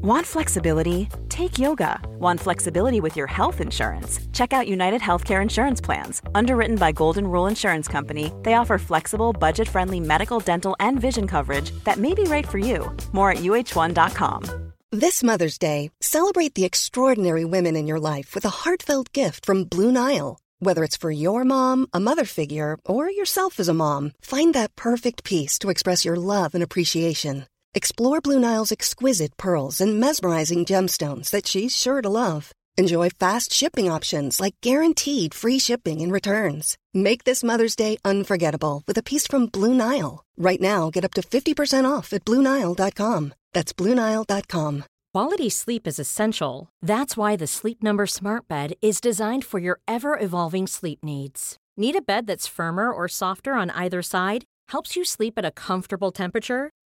Want flexibility? Take yoga. Want flexibility with your health insurance? Check out United Healthcare Insurance Plans. Underwritten by Golden Rule Insurance Company, they offer flexible, budget friendly medical, dental, and vision coverage that may be right for you. More at uh1.com. This Mother's Day, celebrate the extraordinary women in your life with a heartfelt gift from Blue Nile. Whether it's for your mom, a mother figure, or yourself as a mom, find that perfect piece to express your love and appreciation. Explore Blue Nile's exquisite pearls and mesmerizing gemstones that she's sure to love. Enjoy fast shipping options like guaranteed free shipping and returns. Make this Mother's Day unforgettable with a piece from Blue Nile. Right now, get up to 50% off at BlueNile.com. That's BlueNile.com. Quality sleep is essential. That's why the Sleep Number Smart Bed is designed for your ever evolving sleep needs. Need a bed that's firmer or softer on either side? Helps you sleep at a comfortable temperature?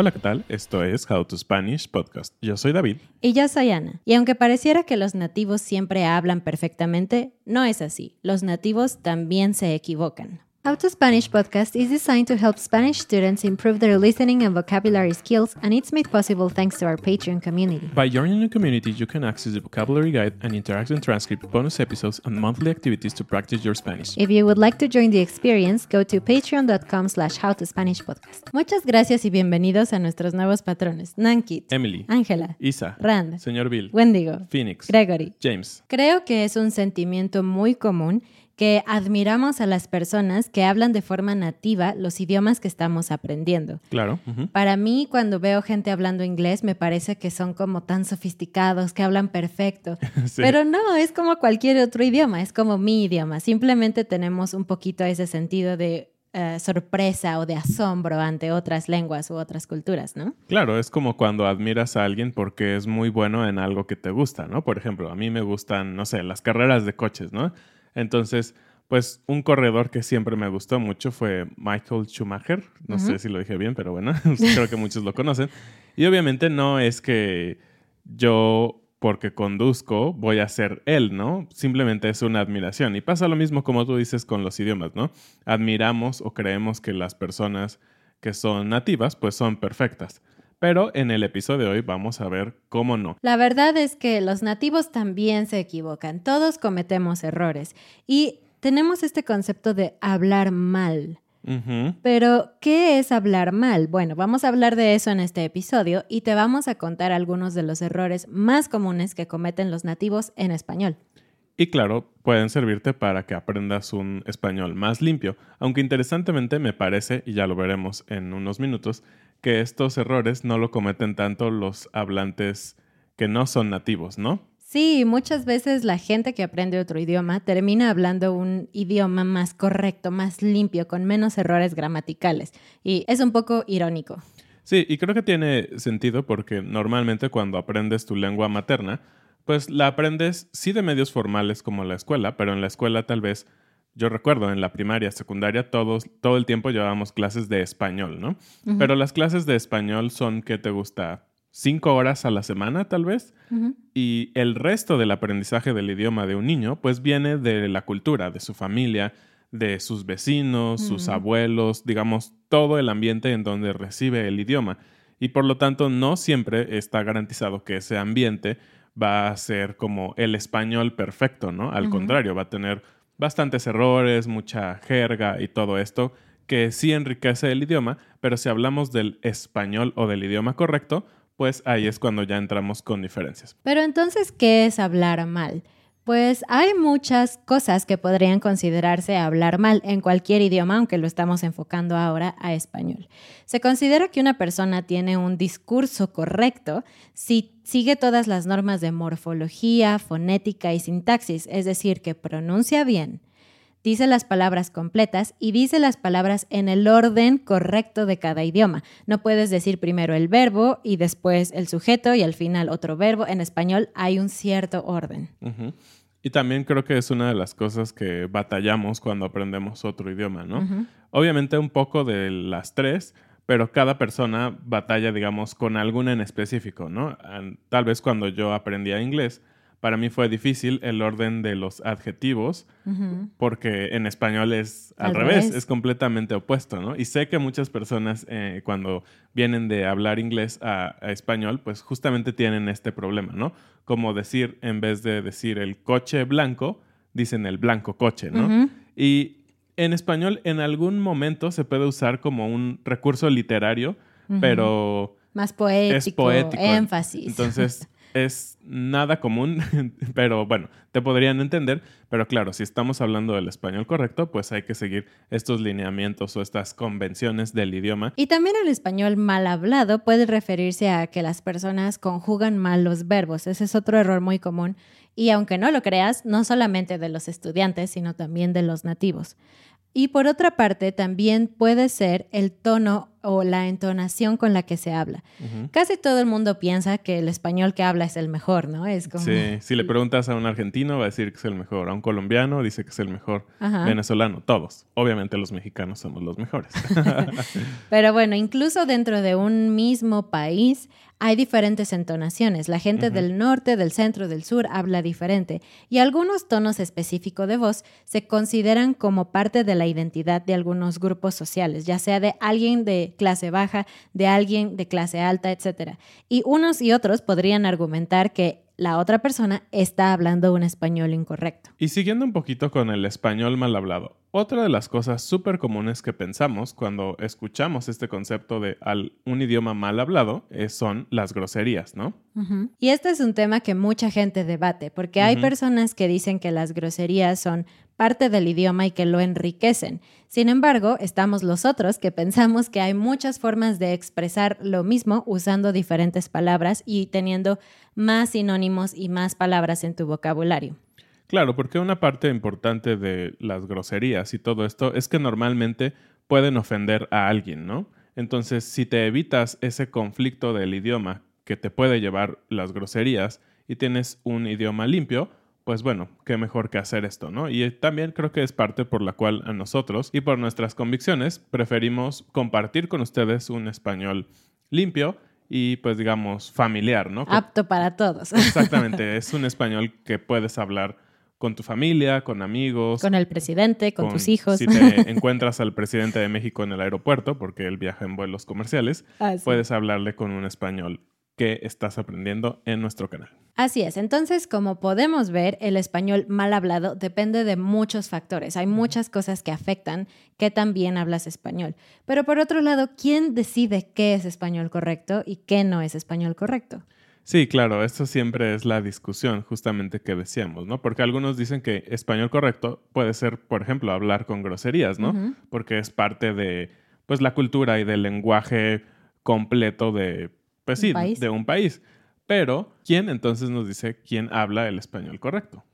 Hola, ¿qué tal? Esto es How to Spanish Podcast. Yo soy David. Y yo soy Ana. Y aunque pareciera que los nativos siempre hablan perfectamente, no es así. Los nativos también se equivocan. How to Spanish podcast is designed to help Spanish students improve their listening and vocabulary skills, and it's made possible thanks to our Patreon community. By joining the community, you can access the vocabulary guide and interactive transcript, bonus episodes, and monthly activities to practice your Spanish. If you would like to join the experience, go to patreon.com slash howtospanishpodcast. Muchas gracias y bienvenidos a nuestros nuevos patrones. Nankit, Emily, Ángela, Isa, Rand, Señor Bill, Wendigo, Phoenix, Gregory. James. Creo que es un sentimiento muy común que admiramos a las personas que hablan de forma nativa los idiomas que estamos aprendiendo. Claro. Para mí, cuando veo gente hablando inglés, me parece que son como tan sofisticados, que hablan perfecto. Sí. Pero no, es como cualquier otro idioma, es como mi idioma. Simplemente tenemos un poquito ese sentido de eh, sorpresa o de asombro ante otras lenguas u otras culturas, ¿no? Claro, es como cuando admiras a alguien porque es muy bueno en algo que te gusta, ¿no? Por ejemplo, a mí me gustan, no sé, las carreras de coches, ¿no? Entonces, pues un corredor que siempre me gustó mucho fue Michael Schumacher. No sé si lo dije bien, pero bueno, creo que muchos lo conocen. Y obviamente no es que yo, porque conduzco, voy a ser él, ¿no? Simplemente es una admiración. Y pasa lo mismo como tú dices con los idiomas, ¿no? Admiramos o creemos que las personas que son nativas, pues son perfectas. Pero en el episodio de hoy vamos a ver cómo no. La verdad es que los nativos también se equivocan, todos cometemos errores y tenemos este concepto de hablar mal. Pero, ¿qué es hablar mal? Bueno, vamos a hablar de eso en este episodio y te vamos a contar algunos de los errores más comunes que cometen los nativos en español. Y claro, pueden servirte para que aprendas un español más limpio, aunque interesantemente me parece, y ya lo veremos en unos minutos, que estos errores no lo cometen tanto los hablantes que no son nativos, ¿no? Sí, muchas veces la gente que aprende otro idioma termina hablando un idioma más correcto, más limpio, con menos errores gramaticales. Y es un poco irónico. Sí, y creo que tiene sentido porque normalmente cuando aprendes tu lengua materna, pues la aprendes sí de medios formales como la escuela, pero en la escuela tal vez, yo recuerdo en la primaria, secundaria, todos, todo el tiempo llevábamos clases de español, ¿no? Pero las clases de español son, ¿qué te gusta? Cinco horas a la semana, tal vez. Y el resto del aprendizaje del idioma de un niño, pues viene de la cultura, de su familia, de sus vecinos, sus abuelos, digamos, todo el ambiente en donde recibe el idioma. Y por lo tanto, no siempre está garantizado que ese ambiente va a ser como el español perfecto, ¿no? Al contrario, va a tener bastantes errores, mucha jerga y todo esto que sí enriquece el idioma, pero si hablamos del español o del idioma correcto, pues ahí es cuando ya entramos con diferencias. Pero entonces, ¿qué es hablar mal? Pues hay muchas cosas que podrían considerarse hablar mal en cualquier idioma, aunque lo estamos enfocando ahora a español. Se considera que una persona tiene un discurso correcto si sigue todas las normas de morfología, fonética y sintaxis, es decir, que pronuncia bien, dice las palabras completas y dice las palabras en el orden correcto de cada idioma. No puedes decir primero el verbo y después el sujeto y al final otro verbo. En español hay un cierto orden. Y también creo que es una de las cosas que batallamos cuando aprendemos otro idioma, ¿no? Obviamente un poco de las tres, pero cada persona batalla, digamos, con alguna en específico, ¿no? Tal vez cuando yo aprendía inglés, para mí fue difícil el orden de los adjetivos, porque en español es al, revés, es completamente opuesto, ¿no? Y sé que muchas personas eh, cuando vienen de hablar inglés a, español, pues justamente tienen este problema, ¿no? Como decir, en vez de decir el coche blanco, dicen el blanco coche, ¿no? Y en español en algún momento se puede usar como un recurso literario, pero... Más poético, es poético. énfasis. Entonces... es nada común, pero bueno, te podrían entender. Pero claro, si estamos hablando del español correcto, pues hay que seguir estos lineamientos o estas convenciones del idioma. Y también el español mal hablado puede referirse a que las personas conjugan mal los verbos. Ese es otro error muy común. Y aunque no lo creas, no solamente de los estudiantes, sino también de los nativos. Y por otra parte, también puede ser el tono o la entonación con la que se habla. Casi todo el mundo piensa que el español que habla es el mejor, ¿no? Es como... Sí, si le preguntas a un argentino va a decir que es el mejor, a un colombiano dice que es el mejor, venezolano, todos. Obviamente los mexicanos somos los mejores. Pero bueno, incluso dentro de un mismo país hay diferentes entonaciones. La gente del norte, del centro, del sur habla diferente y algunos tonos específicos de voz se consideran como parte de la identidad de algunos grupos sociales, ya sea de alguien de clase baja, de alguien de clase alta, etc. Y unos y otros podrían argumentar que la otra persona está hablando un español incorrecto. Y siguiendo un poquito con el español mal hablado, otra de las cosas súper comunes que pensamos cuando escuchamos este concepto de un idioma mal hablado son las groserías, ¿no? Y este es un tema que mucha gente debate, porque hay personas que dicen que las groserías son parte del idioma y que lo enriquecen. Sin embargo, estamos los otros que pensamos que hay muchas formas de expresar lo mismo usando diferentes palabras y teniendo más sinónimos y más palabras en tu vocabulario. Claro, porque una parte importante de las groserías y todo esto es que normalmente pueden ofender a alguien, ¿no? Entonces, si te evitas ese conflicto del idioma que te puede llevar las groserías y tienes un idioma limpio, pues bueno, qué mejor que hacer esto, ¿no? Y también creo que es parte por la cual a nosotros y por nuestras convicciones preferimos compartir con ustedes un español limpio y pues digamos familiar, ¿no? Apto para todos. Exactamente, es un español que puedes hablar con tu familia, con amigos. Con el presidente, con, tus hijos. Si te encuentras al presidente de México en el aeropuerto, porque él viaja en vuelos comerciales, ah, puedes hablarle con un español que estás aprendiendo en nuestro canal. Así es, entonces como podemos ver, el español mal hablado depende de muchos factores, hay muchas cosas que afectan que también hablas español. Pero por otro lado, ¿quién decide qué es español correcto y qué no es español correcto? Sí, claro, esto siempre es la discusión justamente que decíamos, ¿no? Porque algunos dicen que español correcto puede ser, por ejemplo, hablar con groserías, ¿no? Porque es parte de, pues, la cultura y del lenguaje completo de pues sí, de un país. Pero, ¿quién entonces nos dice quién habla el español correcto?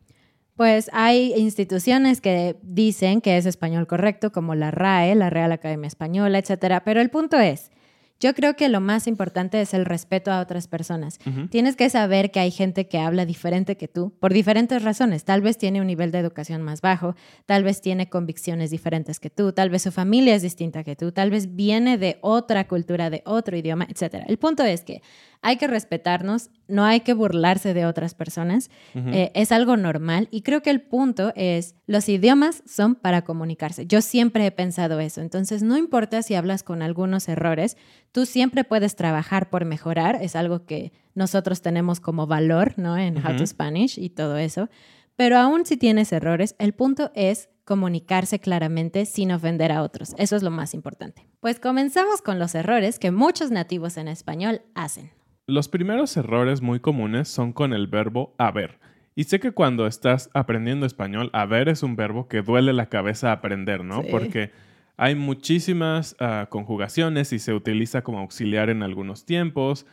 Pues hay instituciones que dicen que es español correcto, como la RAE, la Real Academia Española, etcétera. Pero el punto es, yo creo que lo más importante es el respeto a otras personas. Tienes que saber que hay gente que habla diferente que tú por diferentes razones. Tal vez tiene un nivel de educación más bajo, tal vez tiene convicciones diferentes que tú, tal vez su familia es distinta que tú, tal vez viene de otra cultura, de otro idioma, etc. El punto es que hay que respetarnos, no hay que burlarse de otras personas, eh, es algo normal y creo que el punto es, los idiomas son para comunicarse. Yo siempre he pensado eso, entonces no importa si hablas con algunos errores, tú siempre puedes trabajar por mejorar, es algo que nosotros tenemos como valor, ¿no? En How to Spanish y todo eso. Pero aún si tienes errores, el punto es comunicarse claramente sin ofender a otros. Eso es lo más importante. Pues comenzamos con los errores que muchos nativos en español hacen. Los primeros errores muy comunes son con el verbo haber. Y sé que cuando estás aprendiendo español, a ver es un verbo que duele la cabeza aprender, ¿no? Sí. Porque hay muchísimas ah, conjugaciones y se utiliza como auxiliar en algunos tiempos.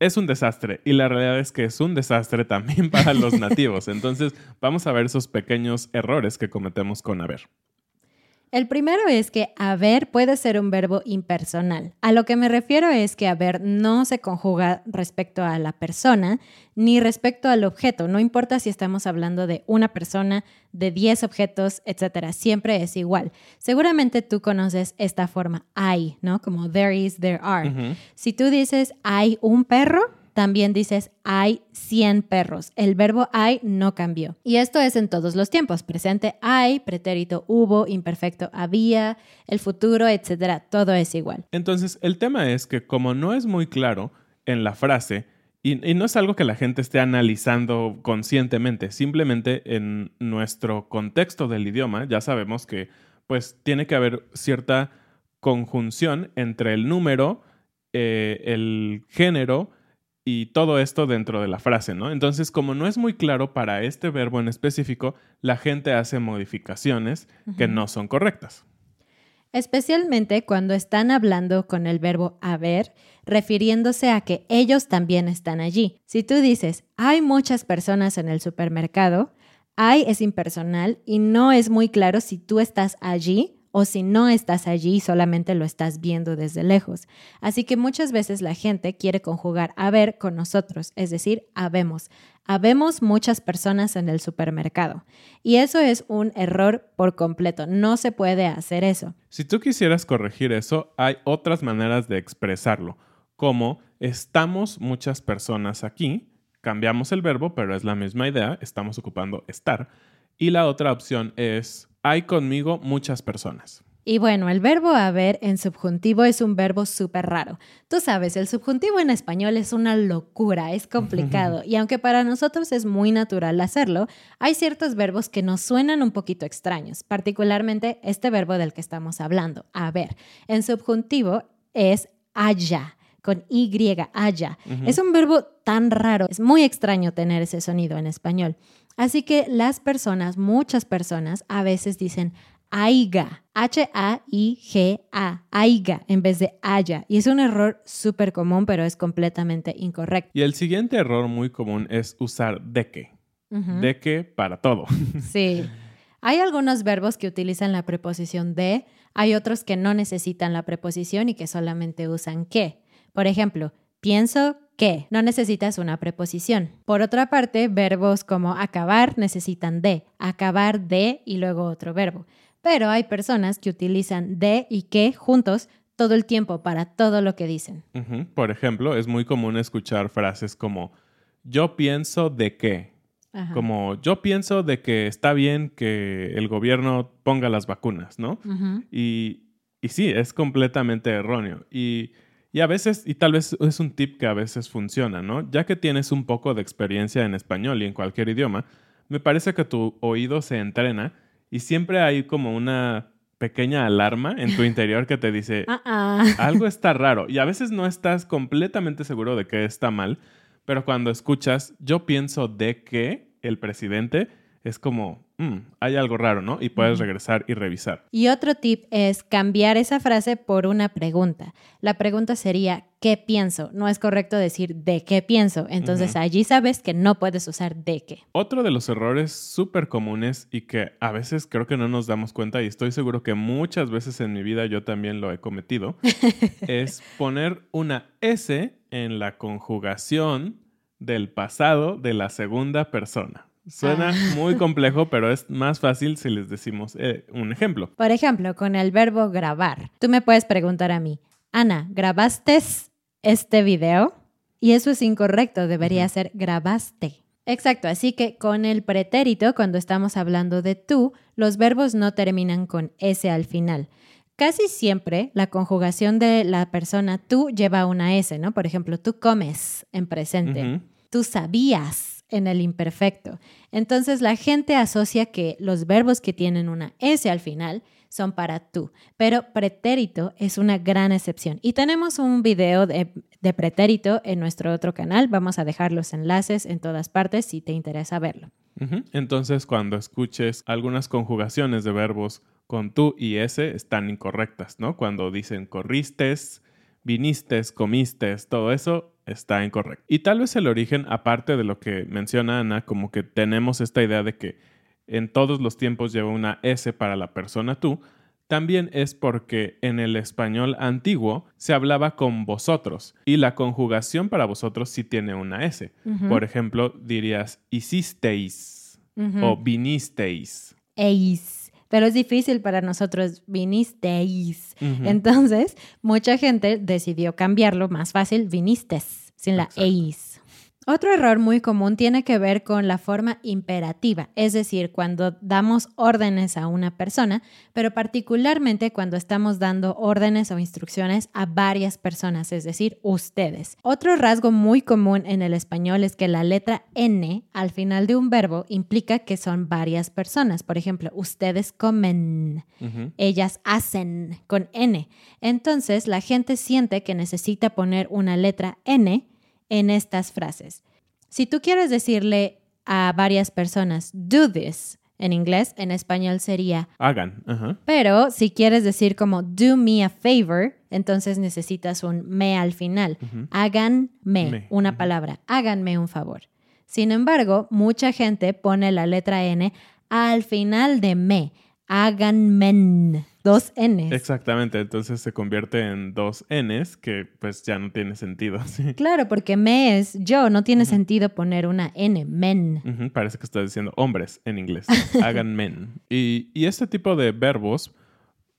Es un desastre y la realidad es que es un desastre también para los nativos. Entonces vamos a ver esos pequeños errores que cometemos con haber. El primero es que haber puede ser un verbo impersonal. A lo que me refiero es que haber no se conjuga respecto a la persona ni respecto al objeto. No importa si estamos hablando de una persona, de 10 objetos, etcétera. Siempre es igual. Seguramente tú conoces esta forma hay, ¿no? Como there is, there are. Si tú dices hay un perro, también dices hay 100 perros. El verbo hay no cambió. Y esto es en todos los tiempos. Presente hay, pretérito hubo, imperfecto había, el futuro, etcétera. Todo es igual. Entonces, el tema es que como no es muy claro en la frase, y, no es algo que la gente esté analizando conscientemente, simplemente en nuestro contexto del idioma, ya sabemos que pues tiene que haber cierta conjunción entre el número, eh, el género y todo esto dentro de la frase, ¿no? Entonces, como no es muy claro para este verbo en específico, la gente hace modificaciones que no son correctas. Especialmente cuando están hablando con el verbo haber, refiriéndose a que ellos también están allí. Si tú dices, hay muchas personas en el supermercado, hay es impersonal y no es muy claro si tú estás allí o si no estás allí y solamente lo estás viendo desde lejos. Así que muchas veces la gente quiere conjugar haber con nosotros, es decir, habemos. Habemos muchas personas en el supermercado. Y eso es un error por completo. No se puede hacer eso. Si tú quisieras corregir eso, hay otras maneras de expresarlo, como estamos muchas personas aquí, cambiamos el verbo, pero es la misma idea, estamos ocupando estar. Y la otra opción es hay conmigo muchas personas. Y bueno, el verbo haber en subjuntivo es un verbo súper raro. Tú sabes, el subjuntivo en español es una locura, es complicado. y aunque para nosotros es muy natural hacerlo, hay ciertos verbos que nos suenan un poquito extraños, particularmente este verbo del que estamos hablando, haber. En subjuntivo es haya con Y, haya. Es un verbo tan raro, es muy extraño tener ese sonido en español. Así que las personas, muchas personas, a veces dicen aiga, H-A-I-G-A, aiga, en vez de haya. Y es un error súper común, pero es completamente incorrecto. Y el siguiente error muy común es usar de que. De que para todo. Sí. Hay algunos verbos que utilizan la preposición de, hay otros que no necesitan la preposición y que solamente usan que. Por ejemplo, pienso que no necesitas una preposición. Por otra parte, verbos como acabar necesitan de, acabar de y luego otro verbo. Pero hay personas que utilizan de y que juntos todo el tiempo para todo lo que dicen. Por ejemplo, es muy común escuchar frases como yo pienso de que. Ajá. Como yo pienso de que está bien que el gobierno ponga las vacunas, ¿no? Y, y sí, es completamente erróneo. Y, y a veces, y tal vez es un tip que a veces funciona, ¿no? Ya que tienes un poco de experiencia en español y en cualquier idioma, me parece que tu oído se entrena y siempre hay como una pequeña alarma en tu interior que te dice, Ah, ah. algo está raro. Y a veces no estás completamente seguro de que está mal, pero cuando escuchas, yo pienso de que el presidente es como, "Mm, hay algo raro, ¿no? Y puedes regresar y revisar. Y otro tip es cambiar esa frase por una pregunta. La pregunta sería, ¿qué pienso? No es correcto decir de qué pienso. Entonces allí sabes que no puedes usar de qué. Otro de los errores súper comunes y que a veces creo que no nos damos cuenta y estoy seguro que muchas veces en mi vida yo también lo he cometido, es poner una S en la conjugación del pasado de la segunda persona. Suena muy complejo, pero es más fácil si les decimos eh, un ejemplo. Por ejemplo, con el verbo grabar. Tú me puedes preguntar a mí, Ana, ¿grabaste este video? Y eso es incorrecto, debería ser grabaste. Exacto, así que con el pretérito, cuando estamos hablando de tú, los verbos no terminan con S al final. Casi siempre la conjugación de la persona tú lleva una S, ¿no? Por ejemplo, tú comes en presente, tú sabías en el imperfecto. Entonces la gente asocia que los verbos que tienen una S al final son para tú, pero pretérito es una gran excepción. Y tenemos un video de, pretérito en nuestro otro canal, vamos a dejar los enlaces en todas partes si te interesa verlo. Entonces, cuando escuches algunas conjugaciones de verbos con tú y ese, están incorrectas, ¿no? Cuando dicen corristes, vinistes, comistes, todo eso está incorrecto. Y tal vez el origen, aparte de lo que menciona Ana, como que tenemos esta idea de que en todos los tiempos lleva una S para la persona tú, también es porque en el español antiguo se hablaba con vosotros y la conjugación para vosotros sí tiene una S. Por ejemplo, dirías hicisteis o vinisteis. Eis. Pero es difícil para nosotros, vinisteis. Entonces, mucha gente decidió cambiarlo más fácil, vinistes, sin la eis. Otro error muy común tiene que ver con la forma imperativa, es decir, cuando damos órdenes a una persona, pero particularmente cuando estamos dando órdenes o instrucciones a varias personas, es decir, ustedes. Otro rasgo muy común en el español es que la letra N al final de un verbo implica que son varias personas. Por ejemplo, ustedes comen ellas hacen con N. Entonces la gente siente que necesita poner una letra N en estas frases. Si tú quieres decirle a varias personas, do this, en inglés, en español sería, Hagan. Pero si quieres decir como do me a favor, entonces necesitas un me al final. Háganme, Me, una palabra, háganme un favor. Sin embargo, mucha gente pone la letra N al final de me. Háganme. Dos Ns. Exactamente, entonces se convierte en dos Ns que pues ya no tiene sentido. sí. Claro, porque me es yo, no tiene sentido poner una N, men. Parece que estás diciendo hombres en inglés. Hagan men. Y, y este tipo de verbos,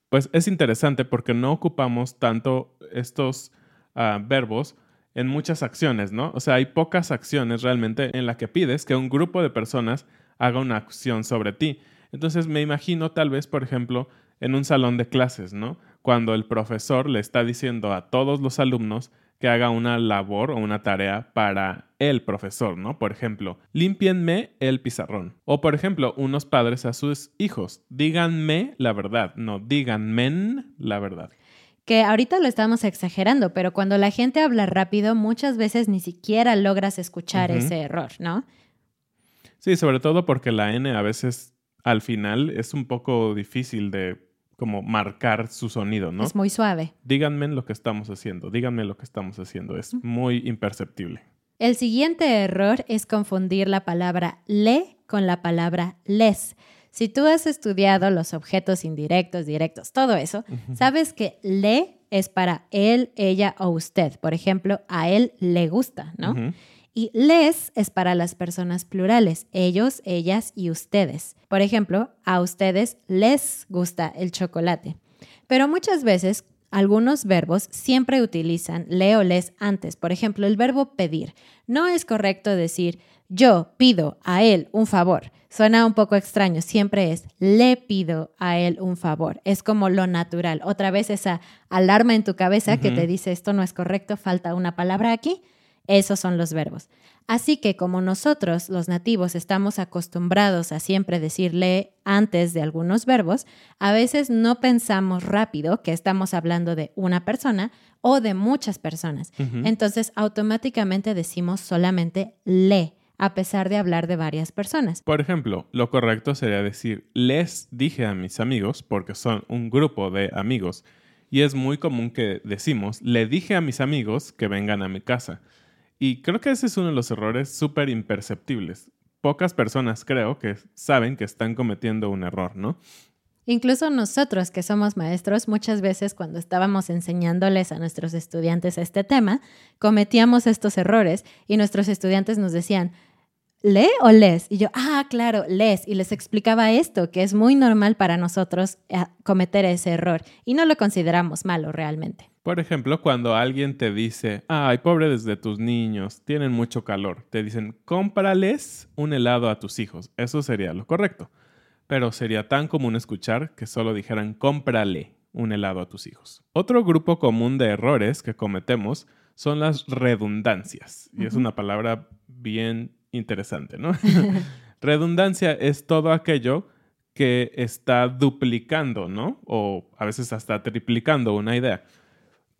pues es interesante porque no ocupamos tanto estos ah, verbos en muchas acciones, ¿no? O sea, hay pocas acciones realmente en las que pides que un grupo de personas haga una acción sobre ti. Entonces me imagino tal vez, por ejemplo, en un salón de clases, ¿no? Cuando el profesor le está diciendo a todos los alumnos que haga una labor o una tarea para el profesor, ¿no? Por ejemplo, límpienme el pizarrón. O por ejemplo, unos padres a sus hijos, díganme la verdad, no díganme la verdad. Que ahorita lo estamos exagerando, pero cuando la gente habla rápido, muchas veces ni siquiera logras escuchar ese error, ¿no? Sí, sobre todo porque la N a veces al final es un poco difícil de como marcar su sonido, ¿no? Es muy suave. Díganme lo que estamos haciendo, díganme lo que estamos haciendo, es muy imperceptible. El siguiente error es confundir la palabra le con la palabra les. Si tú has estudiado los objetos indirectos, directos, todo eso, sabes que le es para él, ella o usted. Por ejemplo, a él le gusta, ¿no? Y les es para las personas plurales, ellos, ellas y ustedes. Por ejemplo, a ustedes les gusta el chocolate. Pero muchas veces algunos verbos siempre utilizan le o les antes. Por ejemplo, el verbo pedir. No es correcto decir yo pido a él un favor. Suena un poco extraño, siempre es le pido a él un favor. Es como lo natural. Otra vez esa alarma en tu cabeza que te dice esto no es correcto, falta una palabra aquí. Esos son los verbos. Así que como nosotros, los nativos, estamos acostumbrados a siempre decirle antes de algunos verbos, a veces no pensamos rápido que estamos hablando de una persona o de muchas personas. Entonces automáticamente decimos solamente le, a pesar de hablar de varias personas. Por ejemplo, lo correcto sería decir les dije a mis amigos porque son un grupo de amigos y es muy común que decimos le dije a mis amigos que vengan a mi casa. Y creo que ese es uno de los errores súper imperceptibles. Pocas personas creo que saben que están cometiendo un error, ¿no? Incluso nosotros que somos maestros, muchas veces cuando estábamos enseñándoles a nuestros estudiantes este tema, cometíamos estos errores y nuestros estudiantes nos decían, ¿le o les? Y yo, ah, claro, les. Y les explicaba esto, que es muy normal para nosotros eh, cometer ese error y no lo consideramos malo realmente. Por ejemplo, cuando alguien te dice, ay, pobres de tus niños, tienen mucho calor, te dicen, cómprales un helado a tus hijos. Eso sería lo correcto. Pero sería tan común escuchar que solo dijeran, cómprale un helado a tus hijos. Otro grupo común de errores que cometemos son las redundancias. Y es una palabra bien interesante, ¿no? Redundancia es todo aquello que está duplicando, ¿no? O a veces hasta triplicando una idea.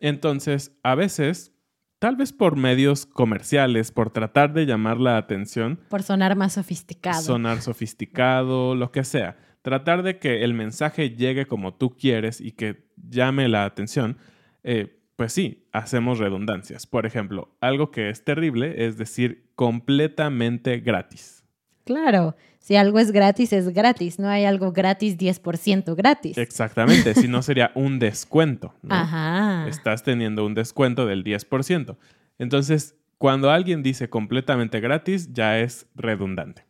Entonces, a veces tal vez por medios comerciales, por tratar de llamar la atención. Por sonar más sofisticado. Sonar sofisticado, lo que sea. Tratar de que el mensaje llegue como tú quieres y que llame la atención. Eh, pues sí, hacemos redundancias. Por ejemplo, algo que es terrible es decir completamente gratis. Claro, si algo es gratis, es gratis. No hay algo gratis 10% gratis. Exactamente, si no sería un descuento. Ajá. Estás teniendo un descuento del 10%. Entonces, cuando alguien dice completamente gratis, ya es redundante.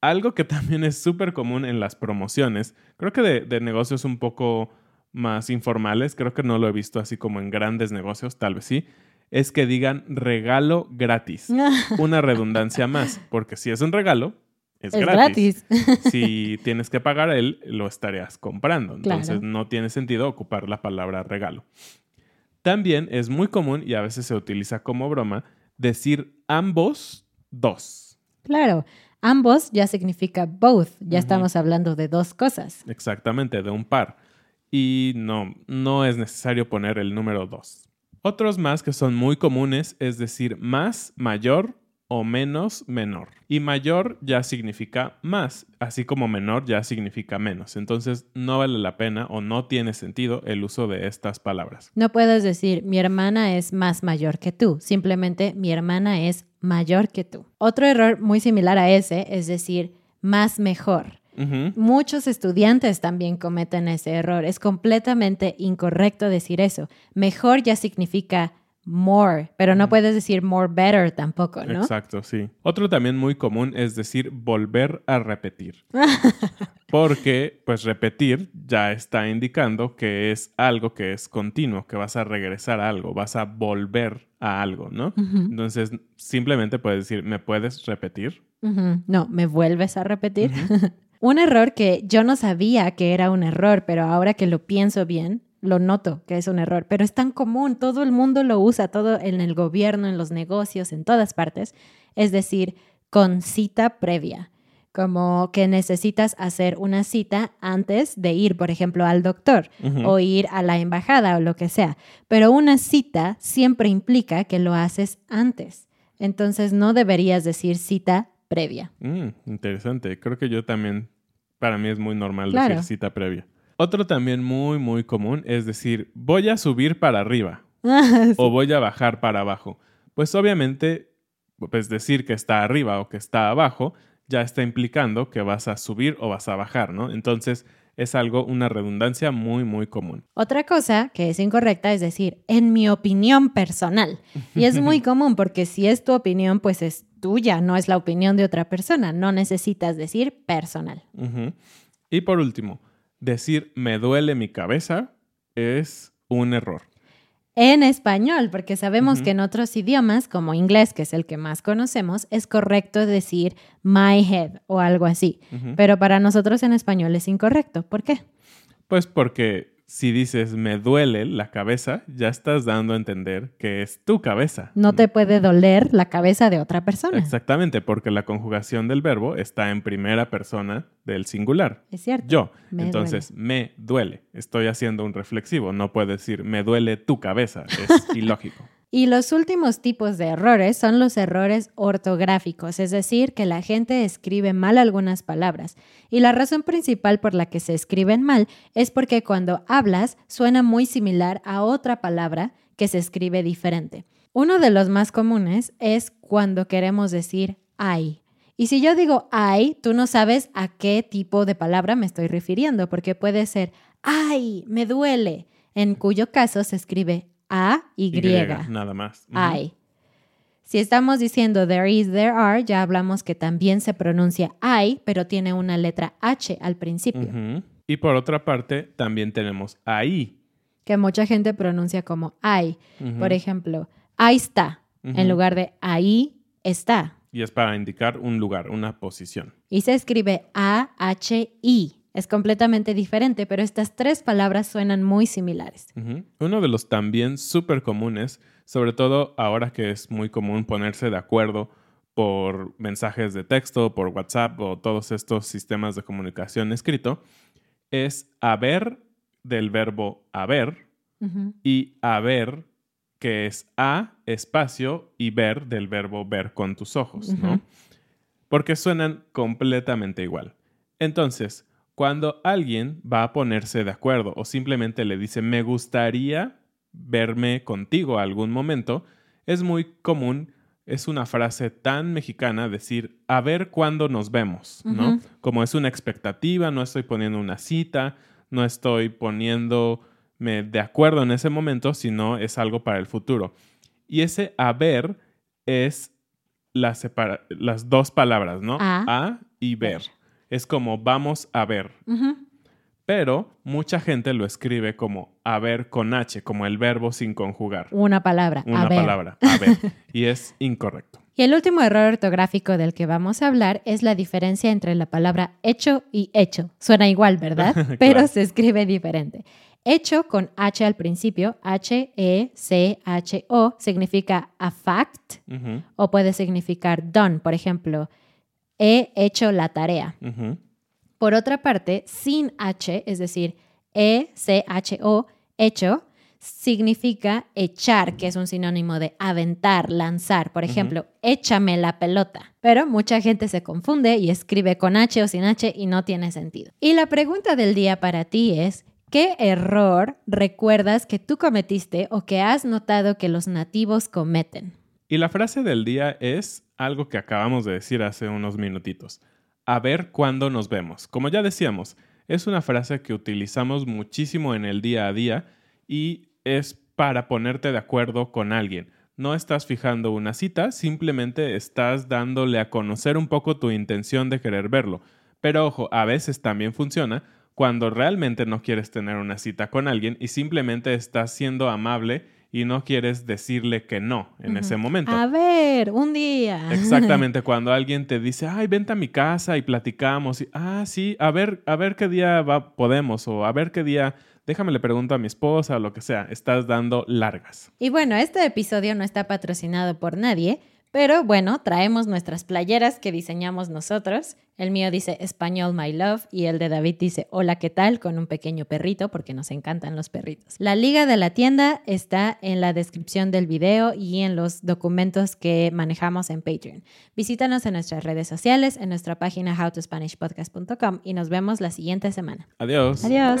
Algo que también es súper común en las promociones, creo que de, de, negocios un poco más informales, creo que no lo he visto así como en grandes negocios, tal vez sí, es que digan regalo gratis. Una redundancia más, porque si es un regalo, es, gratis. si tienes que pagar él, lo estarías comprando. Entonces no tiene sentido ocupar la palabra regalo. También es muy común y a veces se utiliza como broma decir ambos dos. Claro, ambos ya significa both. Ya estamos hablando de dos cosas. Exactamente, de un par. Y no, no es necesario poner el número dos. Otros más que son muy comunes es decir más, mayor o menos menor. Y mayor ya significa más, así como menor ya significa menos. Entonces no vale la pena o no tiene sentido el uso de estas palabras. No puedes decir mi hermana es más mayor que tú, simplemente mi hermana es mayor que tú. Otro error muy similar a ese es decir más mejor. Muchos estudiantes también cometen ese error. Es completamente incorrecto decir eso. Mejor ya significa more, pero no puedes decir more better tampoco, ¿no? Exacto, sí. Otro también muy común es decir volver a repetir. Porque, pues, repetir ya está indicando que es algo que es continuo, que vas a regresar a algo, vas a volver a algo, ¿no? Entonces, simplemente puedes decir, ¿me puedes repetir? No, ¿me vuelves a repetir? un error que yo no sabía que era un error, pero ahora que lo pienso bien, lo noto que es un error, pero es tan común, todo el mundo lo usa, todo en el gobierno, en los negocios, en todas partes, es decir, con cita previa, como que necesitas hacer una cita antes de ir, por ejemplo, al doctor o ir a la embajada o lo que sea, pero una cita siempre implica que lo haces antes, entonces no deberías decir cita previa. Mm, interesante, creo que yo también, para mí es muy normal decir cita previa. Otro también muy, muy común es decir, voy a subir para arriba o voy a bajar para abajo. Pues obviamente, pues decir que está arriba o que está abajo ya está implicando que vas a subir o vas a bajar, ¿no? Entonces es algo, una redundancia muy, muy común. Otra cosa que es incorrecta es decir, en mi opinión personal. Y es muy común porque si es tu opinión, pues es tuya, no es la opinión de otra persona. No necesitas decir personal. Y por último, decir me duele mi cabeza es un error. En español, porque sabemos que en otros idiomas, como inglés, que es el que más conocemos, es correcto decir my head o algo así. Pero para nosotros en español es incorrecto. ¿Por qué? Pues porque si dices me duele la cabeza, ya estás dando a entender que es tu cabeza. No te puede doler la cabeza de otra persona. Exactamente, porque la conjugación del verbo está en primera persona del singular. Es cierto. Yo. Entonces, me duele. Estoy haciendo un reflexivo. No puedo decir me duele tu cabeza. Es ilógico. Y los últimos tipos de errores son los errores ortográficos, es decir, que la gente escribe mal algunas palabras. Y la razón principal por la que se escriben mal es porque cuando hablas suena muy similar a otra palabra que se escribe diferente. Uno de los más comunes es cuando queremos decir ay. Y si yo digo ay, tú no sabes a qué tipo de palabra me estoy refiriendo, porque puede ser ay, me duele, en cuyo caso se escribe a, Y. nada más. I. Si estamos diciendo there is, there are, ya hablamos que también se pronuncia I, pero tiene una letra H al principio. Y por otra parte, también tenemos ahí. Que mucha gente pronuncia como I. Por ejemplo, ahí está, en lugar de ahí está. Y es para indicar un lugar, una posición. Y se escribe A-H-I. Es completamente diferente, pero estas tres palabras suenan muy similares. Uno de los también súper comunes, sobre todo ahora que es muy común ponerse de acuerdo por mensajes de texto, por WhatsApp o todos estos sistemas de comunicación escrito, es haber del verbo haber y haber que es a espacio y ver del verbo ver con tus ojos, ¿no? Porque suenan completamente igual. Entonces, cuando alguien va a ponerse de acuerdo o simplemente le dice me gustaría verme contigo algún momento, es muy común, es una frase tan mexicana decir a ver cuándo nos vemos, ¿no? Como es una expectativa, no estoy poniendo una cita, no estoy poniéndome de acuerdo en ese momento, sino es algo para el futuro. Y ese a ver es las dos palabras, ¿no? A, y ver. Es como vamos a ver pero mucha gente lo escribe como haber con H, como el verbo sin conjugar. Una palabra. Una palabra, haber. y es incorrecto. Y el último error ortográfico del que vamos a hablar es la diferencia entre la palabra hecho y hecho. Suena igual, ¿verdad? Pero se escribe diferente. Hecho con H al principio, H-E-C-H-O, significa a fact o puede significar done. Por ejemplo, he hecho la tarea. Por otra parte, sin H, es decir, E-C-H-O, hecho, significa echar, que es un sinónimo de aventar, lanzar. Por ejemplo, échame la pelota. Pero mucha gente se confunde y escribe con H o sin H y no tiene sentido. Y la pregunta del día para ti es, ¿qué error recuerdas que tú cometiste o que has notado que los nativos cometen? Y la frase del día es algo que acabamos de decir hace unos minutitos a ver cuándo nos vemos. Como ya decíamos, es una frase que utilizamos muchísimo en el día a día y es para ponerte de acuerdo con alguien. No estás fijando una cita, simplemente estás dándole a conocer un poco tu intención de querer verlo. Pero ojo, a veces también funciona cuando realmente no quieres tener una cita con alguien y simplemente estás siendo amable y no quieres decirle que no en ese momento. A ver, un día. Exactamente, cuando alguien te dice, ay, vente a mi casa y platicamos, y, ah, sí, a ver, a ver qué día va, podemos, o a ver qué día, déjame le pregunto a mi esposa, o lo que sea, estás dando largas. Y bueno, este episodio no está patrocinado por nadie, pero bueno, traemos nuestras playeras que diseñamos nosotros. El mío dice Español My Love y el de David dice Hola, ¿qué tal? con un pequeño perrito porque nos encantan los perritos. La liga de la tienda está en la descripción del video y en los documentos que manejamos en Patreon. Visítanos en nuestras redes sociales, en nuestra página howtospanishpodcast.com y nos vemos la siguiente semana. Adiós. Adiós.